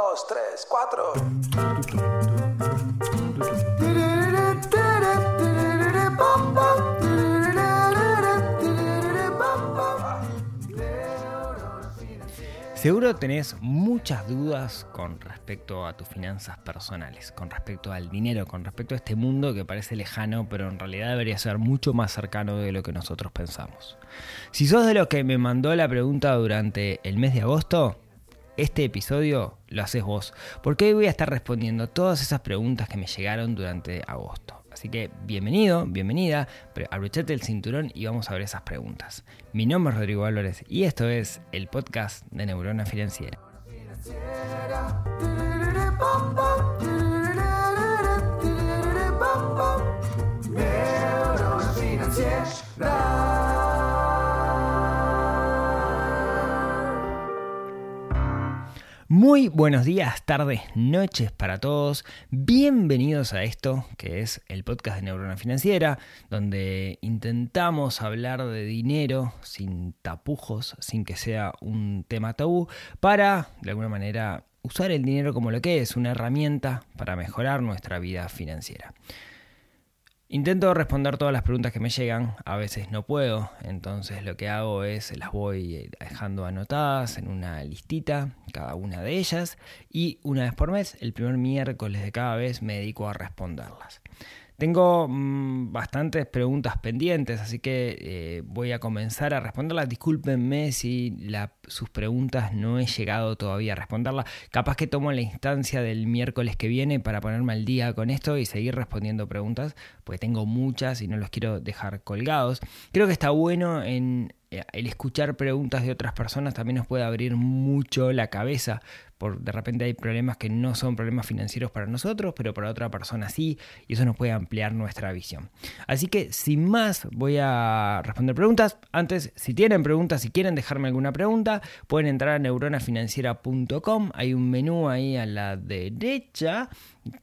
dos, tres, cuatro. Seguro tenés muchas dudas con respecto a tus finanzas personales, con respecto al dinero, con respecto a este mundo que parece lejano, pero en realidad debería ser mucho más cercano de lo que nosotros pensamos. Si sos de los que me mandó la pregunta durante el mes de agosto, este episodio lo haces vos, porque hoy voy a estar respondiendo todas esas preguntas que me llegaron durante agosto. Así que bienvenido, bienvenida, pero abrochate el cinturón y vamos a ver esas preguntas. Mi nombre es Rodrigo Álvarez y esto es el podcast de Neurona Financiera. Muy buenos días, tardes, noches para todos. Bienvenidos a esto que es el podcast de Neurona Financiera, donde intentamos hablar de dinero sin tapujos, sin que sea un tema tabú, para de alguna manera usar el dinero como lo que es, una herramienta para mejorar nuestra vida financiera. Intento responder todas las preguntas que me llegan, a veces no puedo, entonces lo que hago es las voy dejando anotadas en una listita, cada una de ellas, y una vez por mes, el primer miércoles de cada vez, me dedico a responderlas. Tengo mm, bastantes preguntas pendientes, así que eh, voy a comenzar a responderlas. Discúlpenme si sus preguntas no he llegado todavía a responderlas. Capaz que tomo la instancia del miércoles que viene para ponerme al día con esto y seguir respondiendo preguntas, porque tengo muchas y no los quiero dejar colgados. Creo que está bueno en eh, el escuchar preguntas de otras personas también nos puede abrir mucho la cabeza. Por, de repente hay problemas que no son problemas financieros para nosotros, pero para otra persona sí, y eso nos puede ampliar nuestra visión. Así que sin más voy a responder preguntas. Antes, si tienen preguntas, si quieren dejarme alguna pregunta, pueden entrar a neuronafinanciera.com. Hay un menú ahí a la derecha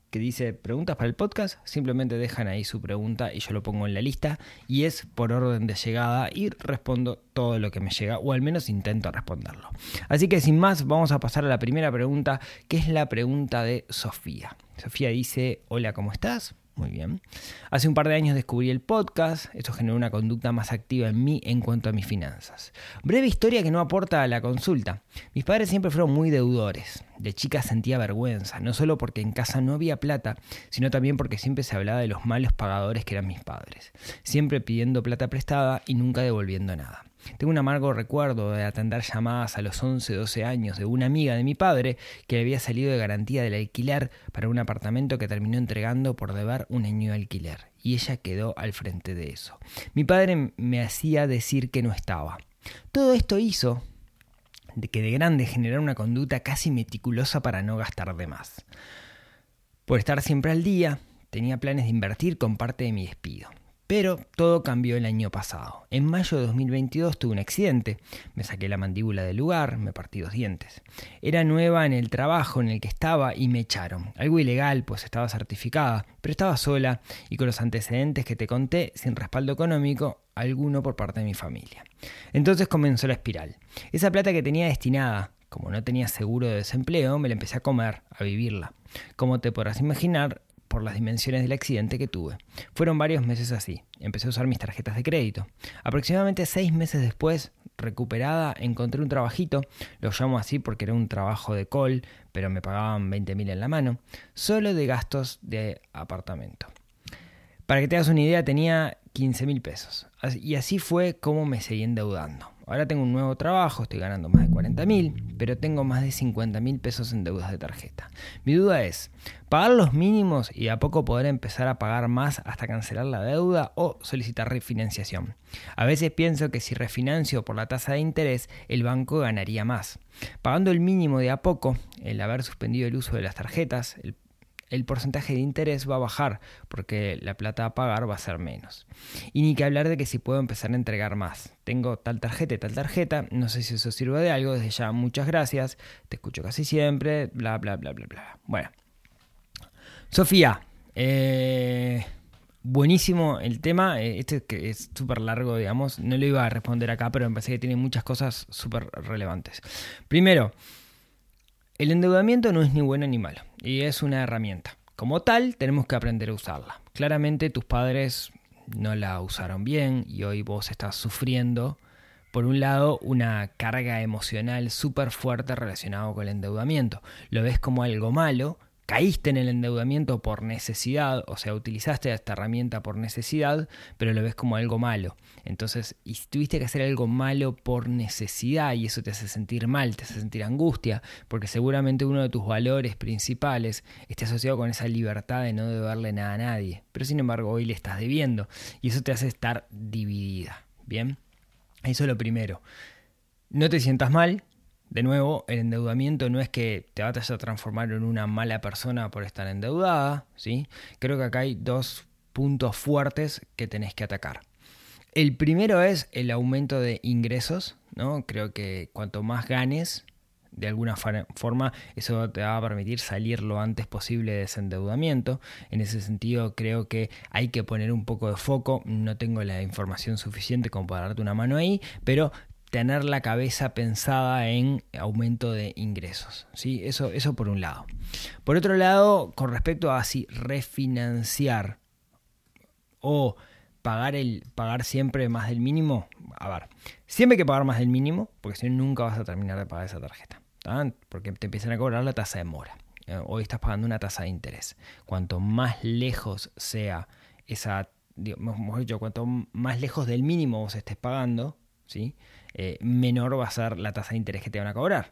que dice preguntas para el podcast, simplemente dejan ahí su pregunta y yo lo pongo en la lista y es por orden de llegada y respondo todo lo que me llega o al menos intento responderlo. Así que sin más vamos a pasar a la primera pregunta que es la pregunta de Sofía. Sofía dice, hola, ¿cómo estás? Muy bien. Hace un par de años descubrí el podcast, esto generó una conducta más activa en mí en cuanto a mis finanzas. Breve historia que no aporta a la consulta. Mis padres siempre fueron muy deudores. De chica sentía vergüenza, no solo porque en casa no había plata, sino también porque siempre se hablaba de los malos pagadores que eran mis padres, siempre pidiendo plata prestada y nunca devolviendo nada. Tengo un amargo recuerdo de atender llamadas a los 11, 12 años de una amiga de mi padre que había salido de garantía del alquiler para un apartamento que terminó entregando por deber un año de alquiler, y ella quedó al frente de eso. Mi padre me hacía decir que no estaba. Todo esto hizo de que de grande generara una conducta casi meticulosa para no gastar de más. Por estar siempre al día, tenía planes de invertir con parte de mi despido. Pero todo cambió el año pasado. En mayo de 2022 tuve un accidente. Me saqué la mandíbula del lugar, me partí dos dientes. Era nueva en el trabajo en el que estaba y me echaron. Algo ilegal, pues estaba certificada, pero estaba sola y con los antecedentes que te conté, sin respaldo económico alguno por parte de mi familia. Entonces comenzó la espiral. Esa plata que tenía destinada como no tenía seguro de desempleo, me la empecé a comer, a vivirla. Como te podrás imaginar, por las dimensiones del accidente que tuve. Fueron varios meses así. Empecé a usar mis tarjetas de crédito. Aproximadamente seis meses después, recuperada, encontré un trabajito, lo llamo así porque era un trabajo de call, pero me pagaban 20 mil en la mano, solo de gastos de apartamento. Para que te hagas una idea, tenía 15 mil pesos. Y así fue como me seguí endeudando. Ahora tengo un nuevo trabajo, estoy ganando más de 40 mil, pero tengo más de 50 mil pesos en deudas de tarjeta. Mi duda es, ¿pagar los mínimos y a poco poder empezar a pagar más hasta cancelar la deuda o solicitar refinanciación? A veces pienso que si refinancio por la tasa de interés, el banco ganaría más. Pagando el mínimo de a poco, el haber suspendido el uso de las tarjetas, el el porcentaje de interés va a bajar porque la plata a pagar va a ser menos. Y ni que hablar de que si puedo empezar a entregar más. Tengo tal tarjeta y tal tarjeta, no sé si eso sirve de algo, desde ya muchas gracias, te escucho casi siempre, bla, bla, bla, bla, bla. Bueno. Sofía, eh, buenísimo el tema, eh, este que es súper largo, digamos, no lo iba a responder acá, pero me parece que tiene muchas cosas súper relevantes. Primero, El endeudamiento no es ni bueno ni malo y es una herramienta. Como tal, tenemos que aprender a usarla. Claramente tus padres no la usaron bien y hoy vos estás sufriendo, por un lado, una carga emocional súper fuerte relacionada con el endeudamiento. Lo ves como algo malo, caíste en el endeudamiento por necesidad, o sea, utilizaste esta herramienta por necesidad, pero lo ves como algo malo. Entonces, y tuviste que hacer algo malo por necesidad y eso te hace sentir mal, te hace sentir angustia, porque seguramente uno de tus valores principales esté asociado con esa libertad de no deberle nada a nadie, pero sin embargo hoy le estás debiendo y eso te hace estar dividida. Bien, eso es lo primero. No te sientas mal, de nuevo, el endeudamiento no es que te vayas a transformar en una mala persona por estar endeudada, ¿sí? Creo que acá hay dos puntos fuertes que tenés que atacar. El primero es el aumento de ingresos, ¿no? Creo que cuanto más ganes, de alguna forma, eso te va a permitir salir lo antes posible de ese endeudamiento. En ese sentido, creo que hay que poner un poco de foco. No tengo la información suficiente como para darte una mano ahí, pero tener la cabeza pensada en aumento de ingresos. ¿sí? Eso, eso por un lado. Por otro lado, con respecto a si refinanciar o pagar, el, pagar siempre más del mínimo, a ver, siempre hay que pagar más del mínimo, porque si no nunca vas a terminar de pagar esa tarjeta. Porque te empiezan a cobrar la tasa de mora. Eh, hoy estás pagando una tasa de interés. Cuanto más lejos sea esa, mejor dicho, cuanto más lejos del mínimo vos estés pagando, ¿sí? Eh, menor va a ser la tasa de interés que te van a cobrar.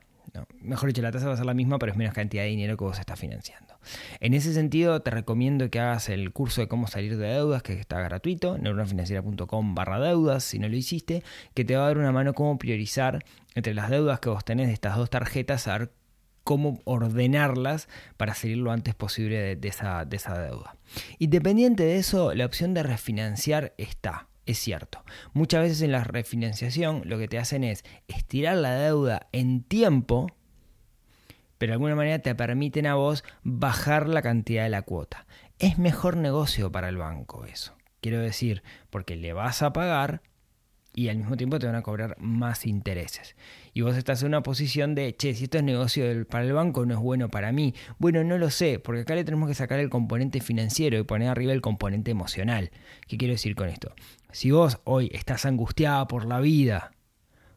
mejor dicho, la tasa va a ser la misma, pero es menos cantidad de dinero que vos estás financiando. En ese sentido, te recomiendo que hagas el curso de cómo salir de deudas, que está gratuito, neuronafinanciera.com barra deudas, si no lo hiciste, que te va a dar una mano cómo priorizar entre las deudas que vos tenés de estas dos tarjetas, a ver cómo ordenarlas para salir lo antes posible de, esa, de esa deuda. Independiente de eso, la opción de refinanciar está. Es cierto, muchas veces en la refinanciación lo que te hacen es estirar la deuda en tiempo, pero de alguna manera te permiten a vos bajar la cantidad de la cuota. Es mejor negocio para el banco eso. Quiero decir, porque le vas a pagar y al mismo tiempo te van a cobrar más intereses. Y vos estás en una posición de, che, si esto es negocio para el banco, no es bueno para mí. Bueno, no lo sé, porque acá le tenemos que sacar el componente financiero y poner arriba el componente emocional. ¿Qué quiero decir con esto? Si vos hoy estás angustiada por la vida,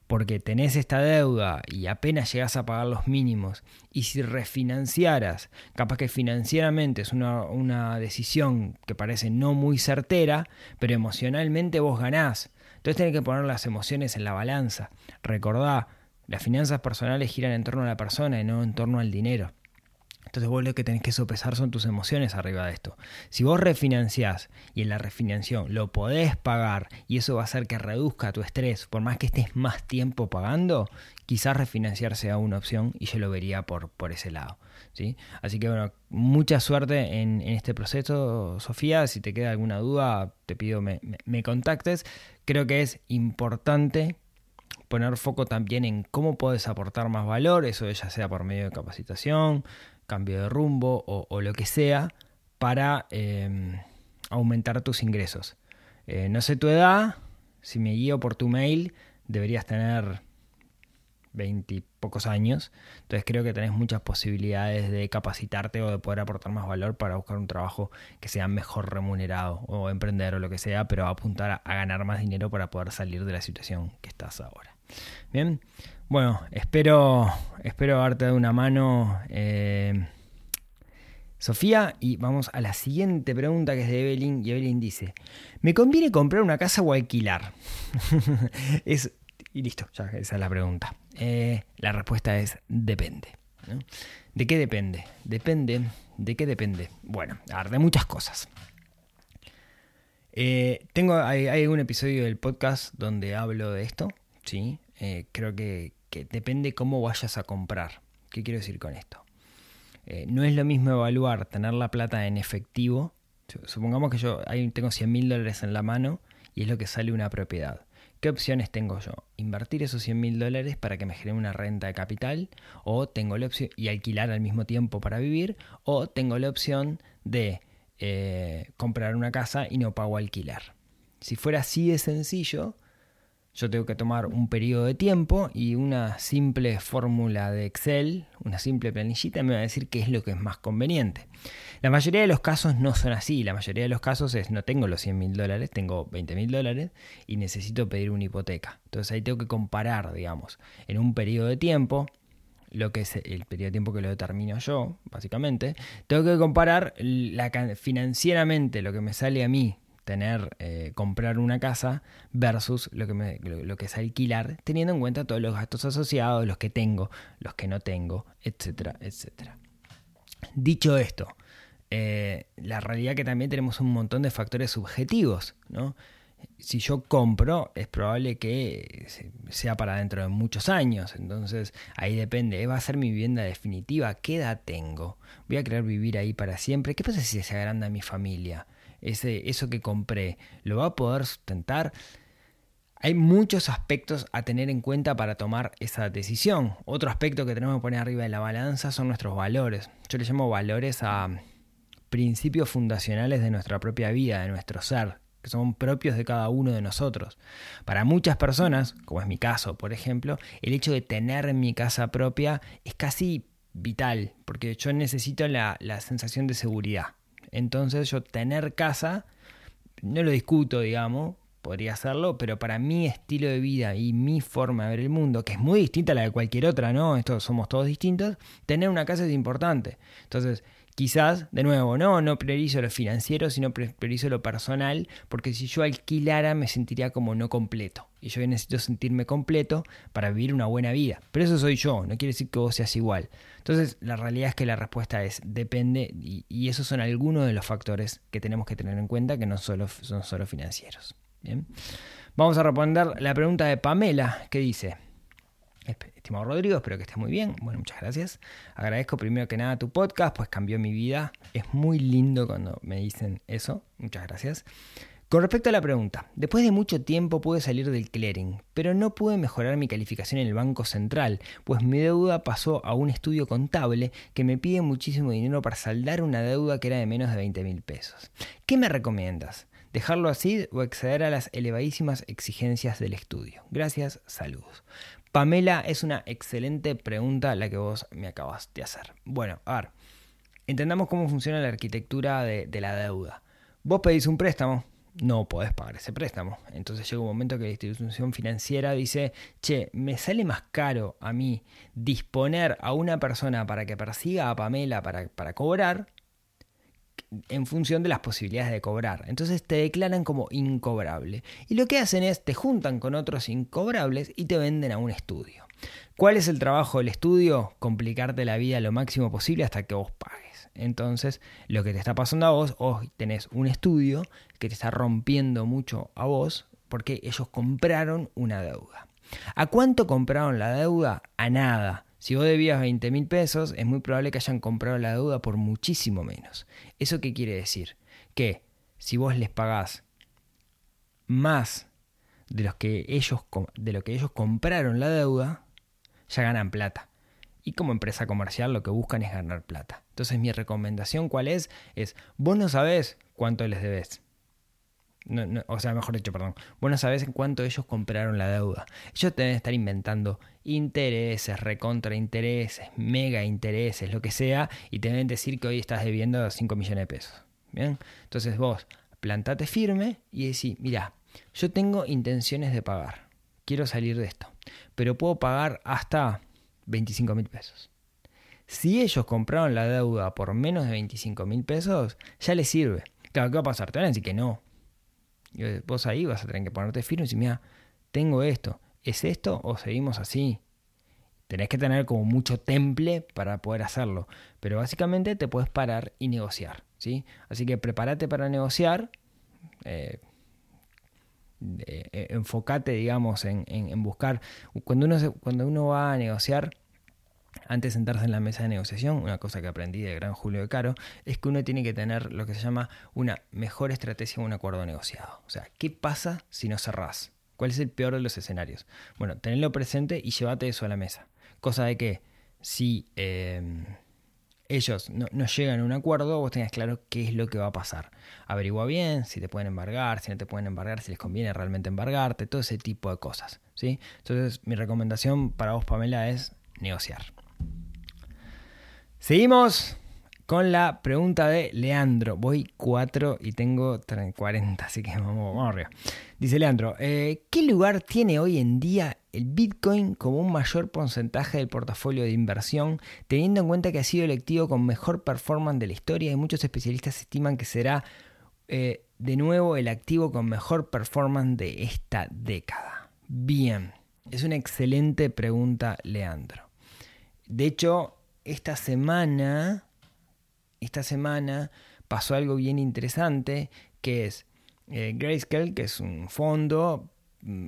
porque tenés esta deuda y apenas llegas a pagar los mínimos, y si refinanciaras, capaz que financieramente es una, una decisión que parece no muy certera, pero emocionalmente vos ganás entonces tenés que poner las emociones en la balanza. Recordá, las finanzas personales giran en torno a la persona y no en torno al dinero. Entonces vos lo que tenés que sopesar son tus emociones arriba de esto. Si vos refinanciás y en la refinanciación lo podés pagar y eso va a hacer que reduzca tu estrés, por más que estés más tiempo pagando, quizás refinanciar sea una opción y yo lo vería por, por ese lado. ¿sí? Así que bueno, mucha suerte en, este proceso, Sofía. Si te queda alguna duda, te pido me, me contactes. Creo que es importante poner foco también en cómo puedes aportar más valor, eso ya sea por medio de capacitación, cambio de rumbo o, lo que sea para em, aumentar tus ingresos. Eh, no sé tu edad, si me guío por tu mail, deberías tener 20 pocos años, entonces creo que tenés muchas posibilidades de capacitarte o de poder aportar más valor para buscar un trabajo que sea mejor remunerado o emprender o lo que sea, pero apuntar a ganar más dinero para poder salir de la situación que estás ahora. Bien, bueno, espero, espero darte de una mano, eh, Sofía, y vamos a la siguiente pregunta que es de Evelyn, y Evelyn dice, ¿me conviene comprar una casa o alquilar? es, y listo, ya esa es la pregunta. Eh, la respuesta es depende. ¿De qué depende? Depende, ¿de qué depende? Bueno, a ver, de muchas cosas. Eh, tengo, hay, hay, un episodio del podcast donde hablo de esto, ¿sí? Eh, creo que, depende cómo vayas a comprar. ¿Qué quiero decir con esto? Eh, no es lo mismo evaluar tener la plata en efectivo. Supongamos que yo tengo 100 mil dólares en la mano y es lo que sale una propiedad. ¿Qué opciones tengo yo? Invertir esos 100 mil dólares para que me genere una renta de capital o tengo la opción y alquilar al mismo tiempo para vivir o tengo la opción de eh, comprar una casa y no pago alquilar. Si fuera así de sencillo, yo tengo que tomar un periodo de tiempo y una simple fórmula de Excel, una simple planillita me va a decir qué es lo que es más conveniente. La mayoría de los casos no son así, la mayoría de los casos es no tengo los 100 mil dólares, tengo 20 mil dólares y necesito pedir una hipoteca. Entonces ahí tengo que comparar, digamos, en un periodo de tiempo, lo que es el periodo de tiempo que lo determino yo, básicamente, tengo que comparar la, financieramente lo que me sale a mí tener, eh, comprar una casa versus lo que, lo, que es alquilar, teniendo en cuenta todos los gastos asociados, los que tengo, los que no tengo, etcétera, etcétera. Dicho esto, eh, la realidad que también tenemos un montón de factores subjetivos, ¿no? Si yo compro, es probable que sea para dentro de muchos años. Entonces, ahí depende. ¿Va a ser mi vivienda definitiva? ¿Qué edad tengo? ¿Voy a querer vivir ahí para siempre? ¿Qué pasa si se agranda mi familia? Ese, eso que compré, ¿lo va a poder sustentar? Hay muchos aspectos a tener en cuenta para tomar esa decisión. Otro aspecto que tenemos que poner arriba de la balanza son nuestros valores. Yo le llamo valores a principios fundacionales de nuestra propia vida, de nuestro ser, que son propios de cada uno de nosotros. Para muchas personas, como es mi caso, por ejemplo, el hecho de tener mi casa propia es casi vital, porque yo necesito la, la sensación de seguridad. Entonces yo tener casa, no lo discuto, digamos, podría hacerlo, pero para mi estilo de vida y mi forma de ver el mundo, que es muy distinta a la de cualquier otra, ¿no? Estos somos todos distintos, tener una casa es importante. Entonces, Quizás, de nuevo, no, no priorizo lo financiero, sino priorizo lo personal, porque si yo alquilara me sentiría como no completo. Y yo necesito sentirme completo para vivir una buena vida. Pero eso soy yo, no quiere decir que vos seas igual. Entonces, la realidad es que la respuesta es depende, y, esos son algunos de los factores que tenemos que tener en cuenta, que no solo, son solo financieros. Bien. Vamos a responder la pregunta de Pamela, que dice, Estimado Rodrigo, espero que estés muy bien. Bueno, muchas gracias. Agradezco primero que nada tu podcast, pues cambió mi vida. Es muy lindo cuando me dicen eso. Muchas gracias. Con respecto a la pregunta, después de mucho tiempo pude salir del clearing, pero no pude mejorar mi calificación en el Banco Central, pues mi deuda pasó a un estudio contable que me pide muchísimo dinero para saldar una deuda que era de menos de 20 mil pesos. ¿Qué me recomiendas? ¿Dejarlo así o acceder a las elevadísimas exigencias del estudio? Gracias, saludos. Pamela, es una excelente pregunta la que vos me acabas de hacer. Bueno, a ver, entendamos cómo funciona la arquitectura de, la deuda. Vos pedís un préstamo, no podés pagar ese préstamo. Entonces llega un momento que la institución financiera dice, che, me sale más caro a mí disponer a una persona para que persiga a Pamela para, para cobrar en función de las posibilidades de cobrar. Entonces te declaran como incobrable. Y lo que hacen es te juntan con otros incobrables y te venden a un estudio. ¿Cuál es el trabajo del estudio? Complicarte la vida lo máximo posible hasta que vos pagues. Entonces, lo que te está pasando a vos, hoy tenés un estudio que te está rompiendo mucho a vos porque ellos compraron una deuda. ¿A cuánto compraron la deuda? A nada. Si vos debías 20 mil pesos, es muy probable que hayan comprado la deuda por muchísimo menos. ¿Eso qué quiere decir? Que si vos les pagás más de, que ellos, de lo que ellos compraron la deuda, ya ganan plata. Y como empresa comercial lo que buscan es ganar plata. Entonces mi recomendación cuál es? Es, vos no sabés cuánto les debes o sea, mejor dicho, perdón. Vos no sabés en cuánto ellos compraron la deuda. Ellos deben estar inventando intereses, recontra intereses, mega intereses, lo que sea, y te deben decir que hoy estás debiendo 5 millones de pesos. ¿Bien? Entonces vos plantate firme y decís, mira, yo tengo intenciones de pagar. Quiero salir de esto. Pero puedo pagar hasta 25 mil pesos. Si ellos compraron la deuda por menos de 25 mil pesos, ya les sirve. Claro, ¿qué va a pasar? Te van a decir que no, vos ahí vas a tener que ponerte firme y decir, mira, tengo esto, ¿es esto o seguimos así? Tenés que tener como mucho temple para poder hacerlo, pero básicamente te puedes parar y negociar, ¿sí? Así que prepárate para negociar, eh, eh, enfócate, digamos, en, en, buscar, cuando uno, cuando uno va a negociar, antes de sentarse en la mesa de negociación, una cosa que aprendí de gran Julio de Caro, es que uno tiene que tener lo que se llama una mejor estrategia en un acuerdo negociado. O sea, ¿qué pasa si no cerrás? ¿Cuál es el peor de los escenarios? Bueno, tenedlo presente y llévate eso a la mesa. Cosa de que si eh, ellos no, llegan a un acuerdo, vos tengas claro qué es lo que va a pasar. Averigua bien si te pueden embargar, si no te pueden embargar, si les conviene realmente embargarte, todo ese tipo de cosas. ¿sí? Entonces, mi recomendación para vos, Pamela, es negociar. Seguimos con la pregunta de Leandro. Voy 4 y tengo 40, así que vamos, vamos arriba. Dice Leandro, eh, ¿qué lugar tiene hoy en día el Bitcoin como un mayor porcentaje del portafolio de inversión, teniendo en cuenta que ha sido el activo con mejor performance de la historia y muchos especialistas estiman que será eh, de nuevo el activo con mejor performance de esta década. Bien, es una excelente pregunta, Leandro. De hecho, esta semana, esta semana pasó algo bien interesante, que es eh, Grayscale, que es un fondo, mm,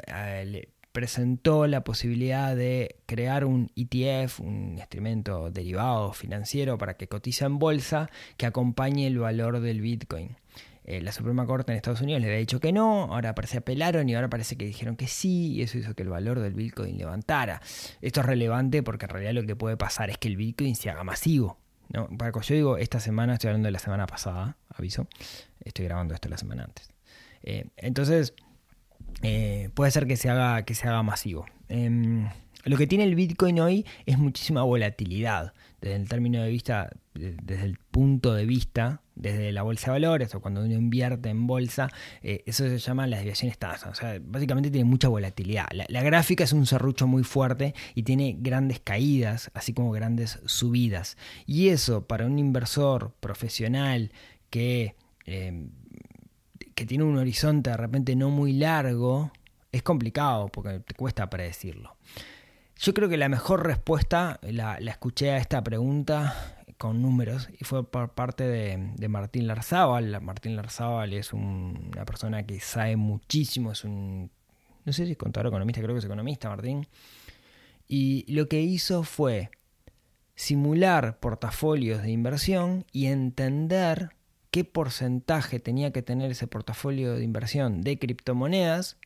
presentó la posibilidad de crear un ETF, un instrumento derivado financiero para que cotiza en bolsa que acompañe el valor del Bitcoin. Eh, la Suprema Corte en Estados Unidos le había dicho que no, ahora parece apelaron y ahora parece que dijeron que sí, y eso hizo que el valor del Bitcoin levantara. Esto es relevante porque en realidad lo que puede pasar es que el Bitcoin se haga masivo. ¿no? Para yo digo esta semana, estoy hablando de la semana pasada, aviso, estoy grabando esto la semana antes. Eh, entonces, eh, puede ser que se haga, que se haga masivo. Lo que tiene el Bitcoin hoy es muchísima volatilidad, desde el término de vista, desde el punto de vista, desde la bolsa de valores o cuando uno invierte en bolsa, eh, eso se llama las desviaciones tasa. O sea, básicamente tiene mucha volatilidad. La, la, gráfica es un serrucho muy fuerte y tiene grandes caídas, así como grandes subidas. Y eso para un inversor profesional que em, que tiene un horizonte de repente no muy largo, es complicado porque te cuesta predecirlo. Yo creo que la mejor respuesta la, escuché a esta pregunta con números y fue por parte de, Martín Larzábal. Martín Larzábal es una persona que sabe muchísimo, es un, no sé si es contador economista, creo que es economista Martín. Y lo que hizo fue simular portafolios de inversión y entender qué porcentaje tenía que tener ese portafolio de inversión de criptomonedas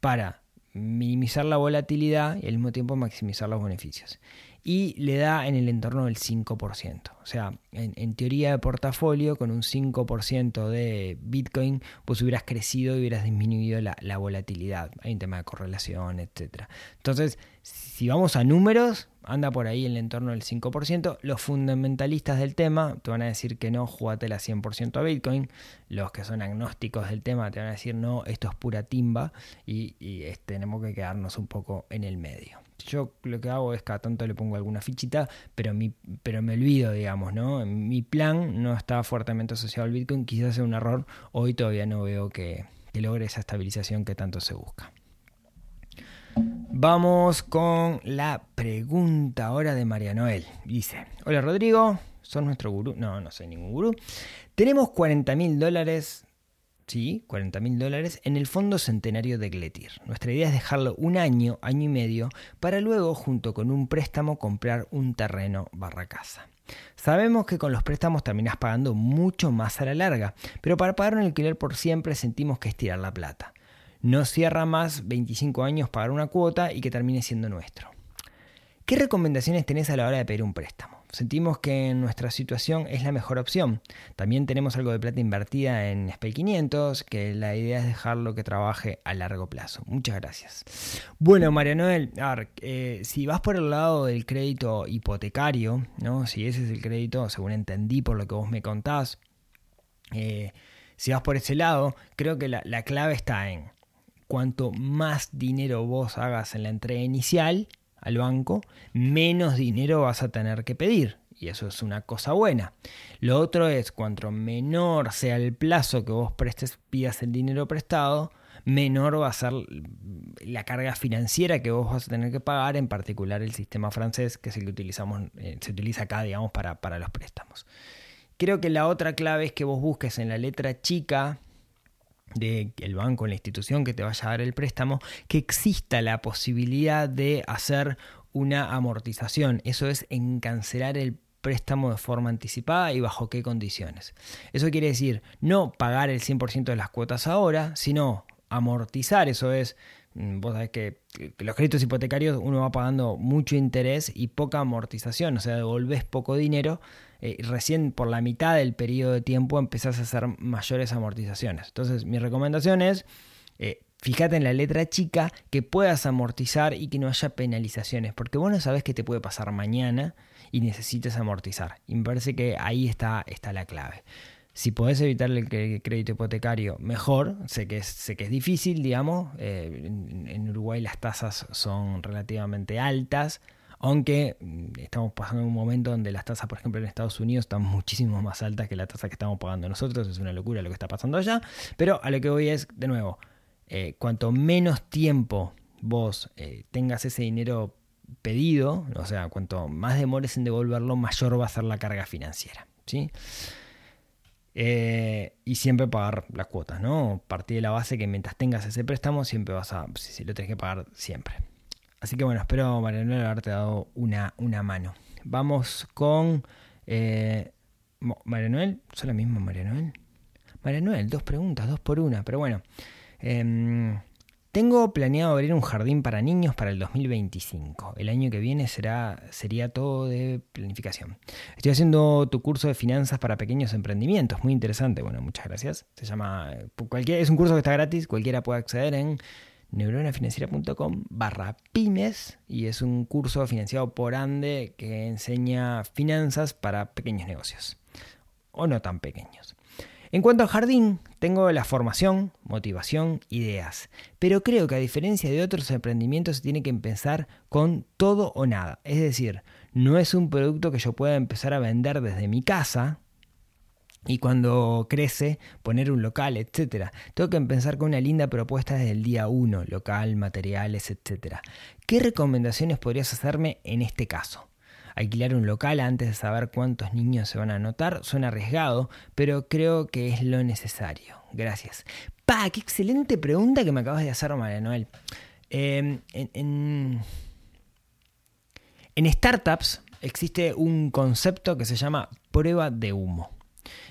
para minimizar la volatilidad y al mismo tiempo maximizar los beneficios. Y le da en el entorno del 5%. O sea, en, teoría de portafolio, con un 5% de Bitcoin, pues hubieras crecido y hubieras disminuido la, la volatilidad. Hay un tema de correlación, etc. Entonces, si vamos a números, anda por ahí en el entorno del 5%. Los fundamentalistas del tema te van a decir que no, jugátela 100% a Bitcoin. Los que son agnósticos del tema te van a decir no, esto es pura timba y, tenemos que quedarnos un poco en el medio. Yo lo que hago es cada tanto le pongo alguna fichita, pero, pero me olvido, digamos, ¿no? Mi plan no está fuertemente asociado al Bitcoin, quizás sea un error. Hoy todavía no veo que logre esa estabilización que tanto se busca. Vamos con la pregunta ahora de María Noel. Dice, hola Rodrigo, ¿son nuestro gurú? No, no soy ningún gurú. Tenemos 40 mil dólares, sí, 40 mil dólares en el Fondo Centenario de Gletir. Nuestra idea es dejarlo un año, año y medio, para luego, junto con un préstamo, comprar un terreno barra casa. Sabemos que con los préstamos terminás pagando mucho más a la larga, pero para pagar un alquiler por siempre sentimos que es tirar la plata no cierra más 25 años pagar una cuota y que termine siendo nuestro. ¿Qué recomendaciones tenés a la hora de pedir un préstamo? Sentimos que en nuestra situación es la mejor opción. También tenemos algo de plata invertida en SPEL 500, que la idea es dejarlo que trabaje a largo plazo. Muchas gracias. Bueno, María Noel, eh, si vas por el lado del crédito hipotecario, ¿no? si ese es el crédito, según entendí por lo que vos me contás, eh, si vas por ese lado, creo que la clave está en cuanto más dinero vos hagas en la entrega inicial al banco, menos dinero vas a tener que pedir. Y eso es una cosa buena. Lo otro es, cuanto menor sea el plazo que vos prestes, pidas el dinero prestado, menor va a ser la carga financiera que vos vas a tener que pagar, en particular el sistema francés, que utilizamos, eh, se utiliza acá, digamos, para, para los préstamos. Creo que la otra clave es que vos busques en la letra chica de el banco, la institución que te vaya a dar el préstamo, que exista la posibilidad de hacer una amortización. Eso es encancelar el préstamo de forma anticipada y bajo qué condiciones. Eso quiere decir no pagar el 100% de las cuotas ahora, sino amortizar, eso es vos sabés que los créditos hipotecarios uno va pagando mucho interés y poca amortización, o sea, devolvés poco dinero. Eh, recién por la mitad del periodo de tiempo empezás a hacer mayores amortizaciones. Entonces, mi recomendación es eh, fíjate en la letra chica que puedas amortizar y que no haya penalizaciones, porque vos no sabés qué te puede pasar mañana y necesitas amortizar. Y me parece que ahí está, está la clave. Si podés evitar el crédito hipotecario, mejor. Sé que es, sé que es difícil, digamos. Eh, en, Uruguay las tasas son relativamente altas, aunque mm, estamos pasando un momento donde las tasas, por ejemplo, en Estados Unidos están muchísimo más altas que la tasa que estamos pagando nosotros. Es una locura lo que está pasando allá. Pero a lo que voy es, de nuevo, eh, cuanto menos tiempo vos eh, tengas ese dinero pedido, o sea, cuanto más demores en devolverlo, mayor va a ser la carga financiera. ¿sí? Eh, y siempre pagar las cuotas, ¿no? Partir de la base que mientras tengas ese préstamo, siempre vas a, si, lo tenés que pagar siempre. Así que bueno, espero, Marianuel, haberte dado una, una mano. Vamos con eh, Marianuel, ¿son la misma Marianuel? Marianuel, dos preguntas, dos por una, pero bueno. Eh, tengo planeado abrir un jardín para niños para el 2025. El año que viene será, sería todo de planificación. Estoy haciendo tu curso de finanzas para pequeños emprendimientos. Muy interesante. Bueno, muchas gracias. Se llama. Cualquier, es un curso que está gratis. Cualquiera puede acceder en neuronafinanciera.com barra pymes y es un curso financiado por Ande que enseña finanzas para pequeños negocios o no tan pequeños. En cuanto al jardín, tengo la formación, motivación, ideas, pero creo que a diferencia de otros emprendimientos se tiene que empezar con todo o nada. Es decir, no es un producto que yo pueda empezar a vender desde mi casa, y cuando crece poner un local, etc. Tengo que empezar con una linda propuesta desde el día 1, local, materiales, etc. ¿Qué recomendaciones podrías hacerme en este caso? Alquilar un local antes de saber cuántos niños se van a anotar suena arriesgado, pero creo que es lo necesario. Gracias. Pa, qué excelente pregunta que me acabas de hacer, María Noel. Em, en, en startups existe un concepto que se llama prueba de humo.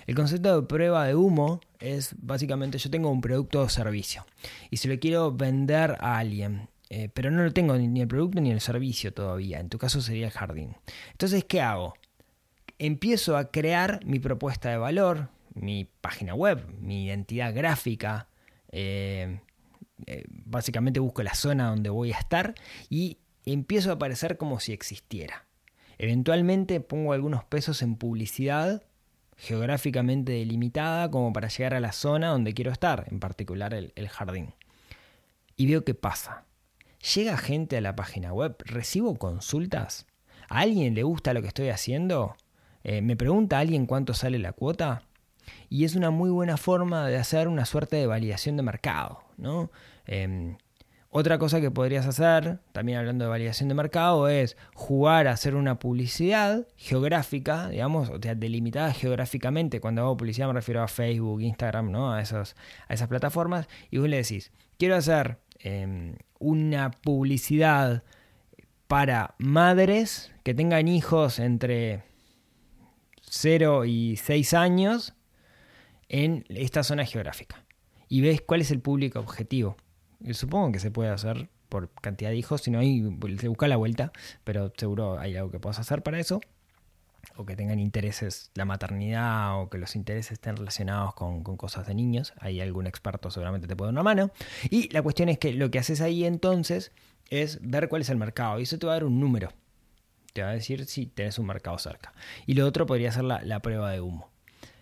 El concepto de prueba de humo es básicamente yo tengo un producto o servicio y si lo quiero vender a alguien eh, pero no lo tengo ni el producto ni el servicio todavía. En tu caso sería el jardín. Entonces, ¿qué hago? Empiezo a crear mi propuesta de valor, mi página web, mi identidad gráfica. Eh, eh, básicamente busco la zona donde voy a estar y empiezo a aparecer como si existiera. Eventualmente pongo algunos pesos en publicidad geográficamente delimitada como para llegar a la zona donde quiero estar, en particular el, el jardín. Y veo qué pasa. ¿Llega gente a la página web? ¿Recibo consultas? ¿A alguien le gusta lo que estoy haciendo? Eh, ¿Me pregunta alguien cuánto sale la cuota? Y es una muy buena forma de hacer una suerte de validación de mercado. ¿no? Em, otra cosa que podrías hacer, también hablando de validación de mercado, es jugar a hacer una publicidad geográfica, digamos, o sea, delimitada geográficamente. Cuando hago publicidad me refiero a Facebook, Instagram, ¿no? a, esos, a esas plataformas. Y vos le decís, quiero hacer Em, una publicidad para madres que tengan hijos entre 0 y 6 años en esta zona geográfica. Y ves cuál es el público objetivo. supongo que se puede hacer por cantidad de hijos, si no hay, se busca la vuelta, pero seguro hay algo que puedas hacer para eso o que tengan intereses, la maternidad o que los intereses estén relacionados con, cosas de niños, hay algún experto seguramente te puede dar una mano. Y la cuestión es que lo que haces ahí entonces es ver cuál es el mercado y eso te va a dar un número. Te va a decir si tenés un mercado cerca. Y lo otro podría ser la, prueba de humo.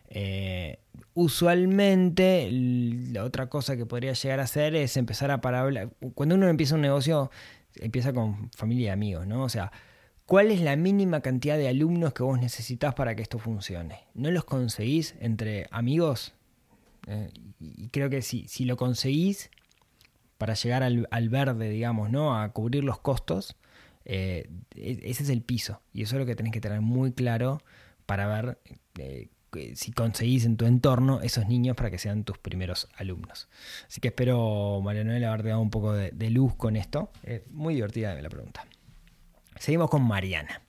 Eh, usualmente la otra cosa que podría llegar a hacer es empezar a parar. Cuando uno empieza un negocio, empieza con familia y amigos, ¿no? O sea, ¿Cuál es la mínima cantidad de alumnos que vos necesitas para que esto funcione? ¿No los conseguís entre amigos? Eh, y creo que si, si lo conseguís para llegar al, verde, digamos, ¿no? A cubrir los costos, eh, e, ese es el piso. Y eso es lo que tenés que tener muy claro para ver eh, si conseguís en tu entorno esos niños para que sean tus primeros alumnos. Así que espero, María Noel, haberte dado un poco de, de luz con esto. Es muy divertida la pregunta. Seguimos con Mariana.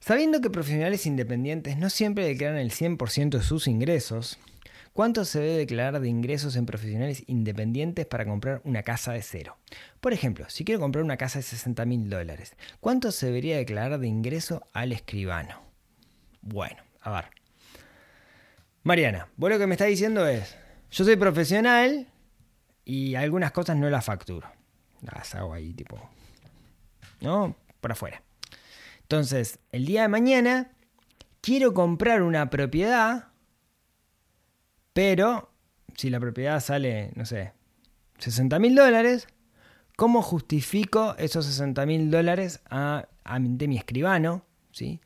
Sabiendo que profesionales independientes no siempre declaran el 100% de sus ingresos, ¿Cuánto se debe declarar de ingresos en profesionales independientes para comprar una casa de cero? Por ejemplo, si quiero comprar una casa de 60 mil dólares, ¿cuánto se debería declarar de ingreso al escribano? Bueno, a ver. Mariana, vos lo que me estás diciendo es, yo soy profesional y algunas cosas no las facturo. Las hago ahí tipo, ¿no? Por afuera. Entonces, el día de mañana quiero comprar una propiedad, pero si la propiedad sale, no sé, 60 mil dólares, ¿cómo justifico esos 60 mil dólares a, de mi escribano? ¿sí?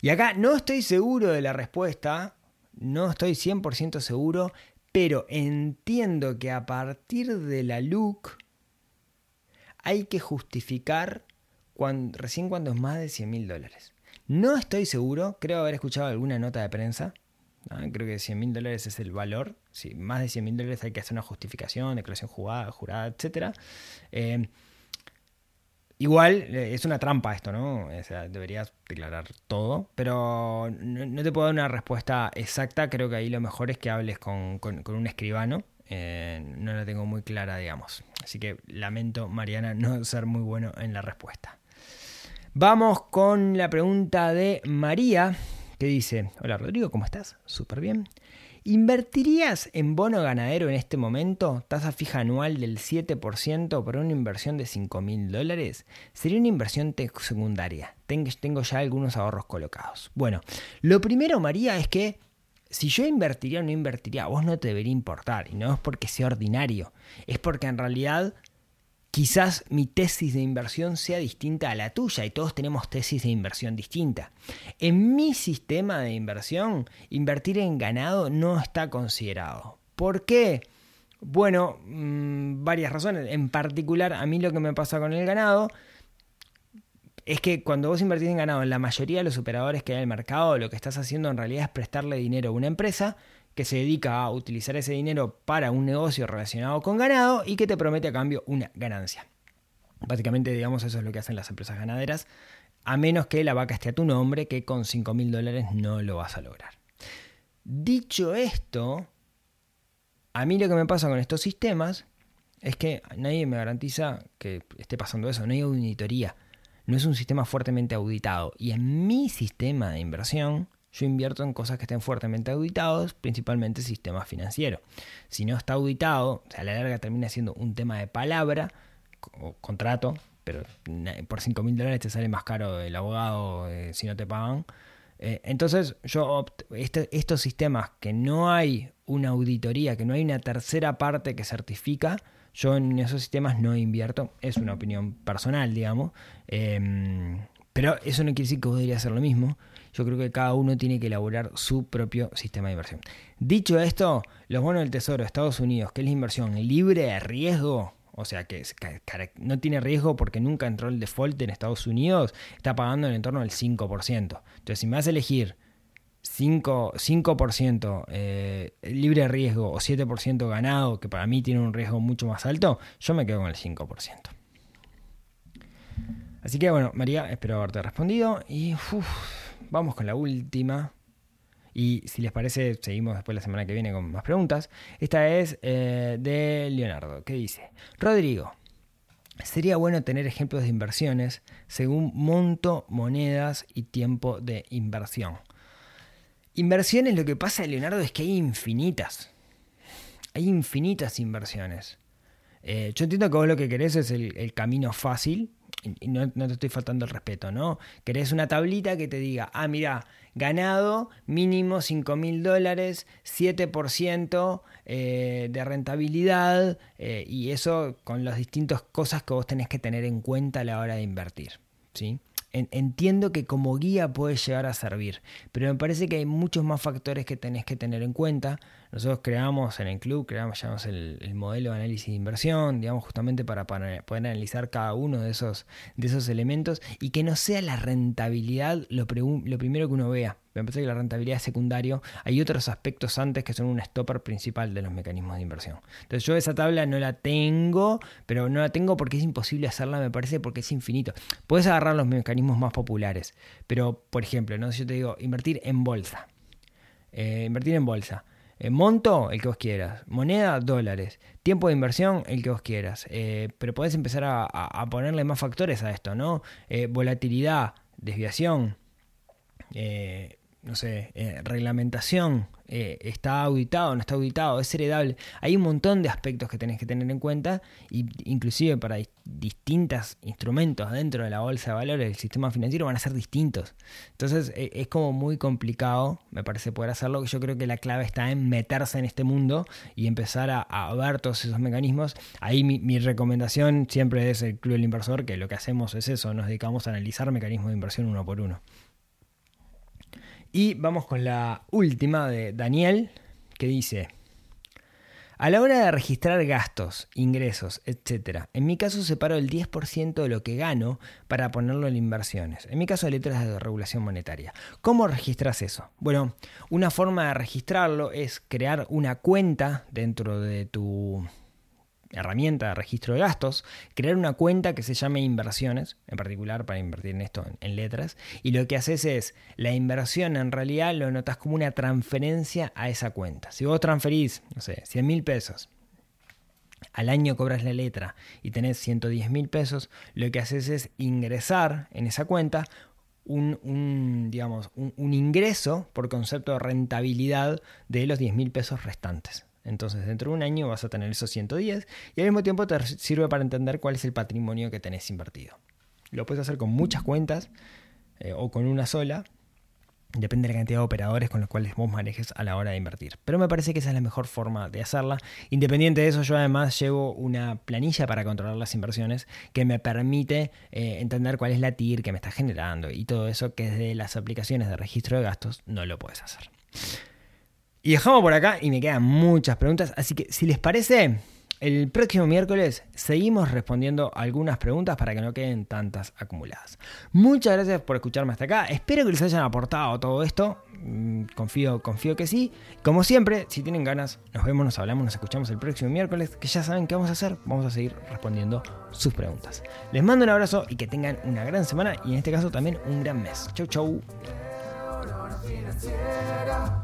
Y acá no estoy seguro de la respuesta, no estoy 100% seguro, pero entiendo que a partir de la LUC hay que justificar recién cuando es más de 100 mil dólares. No estoy seguro, creo haber escuchado alguna nota de prensa. Creo que 100 mil dólares es el valor. Si más de 100 mil dólares hay que hacer una justificación, declaración jurada, jurada etc. Eh, igual eh, es una trampa esto, ¿no? O sea, deberías declarar todo, pero no, te puedo dar una respuesta exacta. Creo que ahí lo mejor es que hables con, un escribano. Eh, no la tengo muy clara, digamos. Así que lamento, Mariana, no ser muy bueno en la respuesta. Vamos con la pregunta de María, que dice, hola Rodrigo, ¿cómo estás? Súper bien. ¿Invertirías en bono ganadero en este momento? Tasa fija anual del 7% por una inversión de 5 mil dólares. Sería una inversión secundaria. Tengo ya algunos ahorros colocados. Bueno, lo primero, María, es que si yo invertiría o no invertiría, a vos no te debería importar. Y no es porque sea ordinario. Es porque en realidad quizás mi tesis de inversión sea distinta a la tuya y todos tenemos tesis de inversión distinta. En mi sistema de inversión, invertir en ganado no está considerado. ¿Por qué? Bueno, mm, varias razones. En particular, a mí lo que me pasa con el ganado es que cuando vos invertís en ganado, en la mayoría de los operadores que hay en el mercado, lo que estás haciendo en realidad es prestarle dinero a una empresa que se dedica a utilizar ese dinero para un negocio relacionado con ganado y que te promete a cambio una ganancia. Básicamente, digamos, eso es lo que hacen las empresas ganaderas, a menos que la vaca esté a tu nombre, que con 5 mil dólares no lo vas a lograr. Dicho esto, a mí lo que me pasa con estos sistemas es que nadie me garantiza que esté pasando eso, no hay auditoría, no es un sistema fuertemente auditado. Y en mi sistema de inversión, yo invierto en cosas que estén fuertemente auditados, principalmente sistema financiero. Si no está auditado, a la larga termina siendo un tema de palabra o contrato, pero por 5 mil dólares te sale más caro el abogado eh, si no te pagan. Eh, entonces, yo este, estos sistemas que no hay una auditoría, que no hay una tercera parte que certifica, yo en esos sistemas no invierto. Es una opinión personal, digamos. Em, pero eso no quiere decir que vos deberías hacer lo mismo. Yo creo que cada uno tiene que elaborar su propio sistema de inversión. Dicho esto, los bonos del Tesoro de Estados Unidos, que es la inversión libre de riesgo, o sea que no tiene riesgo porque nunca entró el default en Estados Unidos, está pagando en el entorno del 5%. Entonces, si me vas a elegir 5%, 5% eh, libre de riesgo o 7% ganado, que para mí tiene un riesgo mucho más alto, yo me quedo con el 5%. Así que bueno, María, espero haberte respondido y vamos con la última. Y si les parece, seguimos después la semana que viene con más preguntas. Esta es eh, de Leonardo, que dice, Rodrigo, sería bueno tener ejemplos de inversiones según monto, monedas y tiempo de inversión. Inversiones, lo que pasa, Leonardo, es que hay infinitas. Hay infinitas inversiones. Eh, yo entiendo que vos lo que querés es el camino fácil, y no, te estoy faltando el respeto, ¿no? Querés una tablita que te diga, ah, mira, ganado mínimo 5 mil dólares, 7% eh, de rentabilidad, eh, y eso con las distintas cosas que vos tenés que tener en cuenta a la hora de invertir, ¿sí? entiendo que como guía puede llegar a servir, pero me parece que hay muchos más factores que tenés que tener en cuenta. Nosotros creamos en el club, creamos el, el modelo de análisis de inversión, digamos, justamente para, poder analizar cada uno de esos, de esos elementos y que no sea la rentabilidad lo, lo primero que uno vea me parece que la rentabilidad es secundario. Hay otros aspectos antes que son un stopper principal de los mecanismos de inversión. Entonces yo esa tabla no la tengo, pero no la tengo porque es imposible hacerla, me parece, porque es infinito. Puedes agarrar los mecanismos más populares, pero por ejemplo, ¿no? si yo te digo invertir en bolsa. Eh, invertir en bolsa. Eh, monto, el que vos quieras. Moneda, dólares. Tiempo de inversión, el que vos quieras. Eh, pero podés empezar a, ponerle más factores a esto, ¿no? volatilidad, desviación, no sé, reglamentación, eh, está auditado, no está auditado, es heredable. Hay un montón de aspectos que tenés que tener en cuenta, y inclusive para distintos instrumentos dentro de la bolsa de valores del sistema financiero van a ser distintos. Entonces e, es como muy complicado, me parece, poder hacerlo. Yo creo que la clave está en meterse en este mundo y empezar a, ver todos esos mecanismos. Ahí mi, mi, recomendación siempre es el Club del Inversor, que lo que hacemos es eso, nos dedicamos a analizar mecanismos de inversión uno por uno. Y vamos con la última de Daniel, que dice, a la hora de registrar gastos, ingresos, etc., en mi caso separo el 10% de lo que gano para ponerlo en inversiones. En mi caso, letras de regulación monetaria. ¿Cómo registras eso? Bueno, una forma de registrarlo es crear una cuenta dentro de tu herramienta de registro de gastos, crear una cuenta que se llame inversiones, en particular para invertir en esto en, letras, y lo que haces es, la inversión en realidad lo notas como una transferencia a esa cuenta. Si vos transferís, no sé, 100 mil pesos, al año cobras la letra y tenés 110 mil pesos, lo que haces es ingresar en esa cuenta un, digamos, un, ingreso por concepto de rentabilidad de los 10 mil pesos restantes. Entonces, dentro de un año vas a tener esos 110 y al mismo tiempo te sirve para entender cuál es el patrimonio que tenés invertido. Lo puedes hacer con muchas cuentas eh, o con una sola. Depende de la cantidad de operadores con los cuales vos manejes a la hora de invertir. Pero me parece que esa es la mejor forma de hacerla. Independiente de eso, yo además llevo una planilla para controlar las inversiones que me permite eh, entender cuál es la TIR que me está generando y todo eso que desde las aplicaciones de registro de gastos no lo puedes hacer. Y dejamos por acá y me quedan muchas preguntas, así que si les parece, el próximo miércoles seguimos respondiendo algunas preguntas para que no queden tantas acumuladas. Muchas gracias por escucharme hasta acá. Espero que les hayan aportado todo esto. Mm, confío, confío que sí. Como siempre, si tienen ganas, nos vemos, nos hablamos, nos escuchamos el próximo miércoles, que ya saben qué vamos a hacer. Vamos a seguir respondiendo sus preguntas. Les mando un abrazo y que tengan una gran semana y en este caso también un gran mes. Chau, chau. Neurona financiera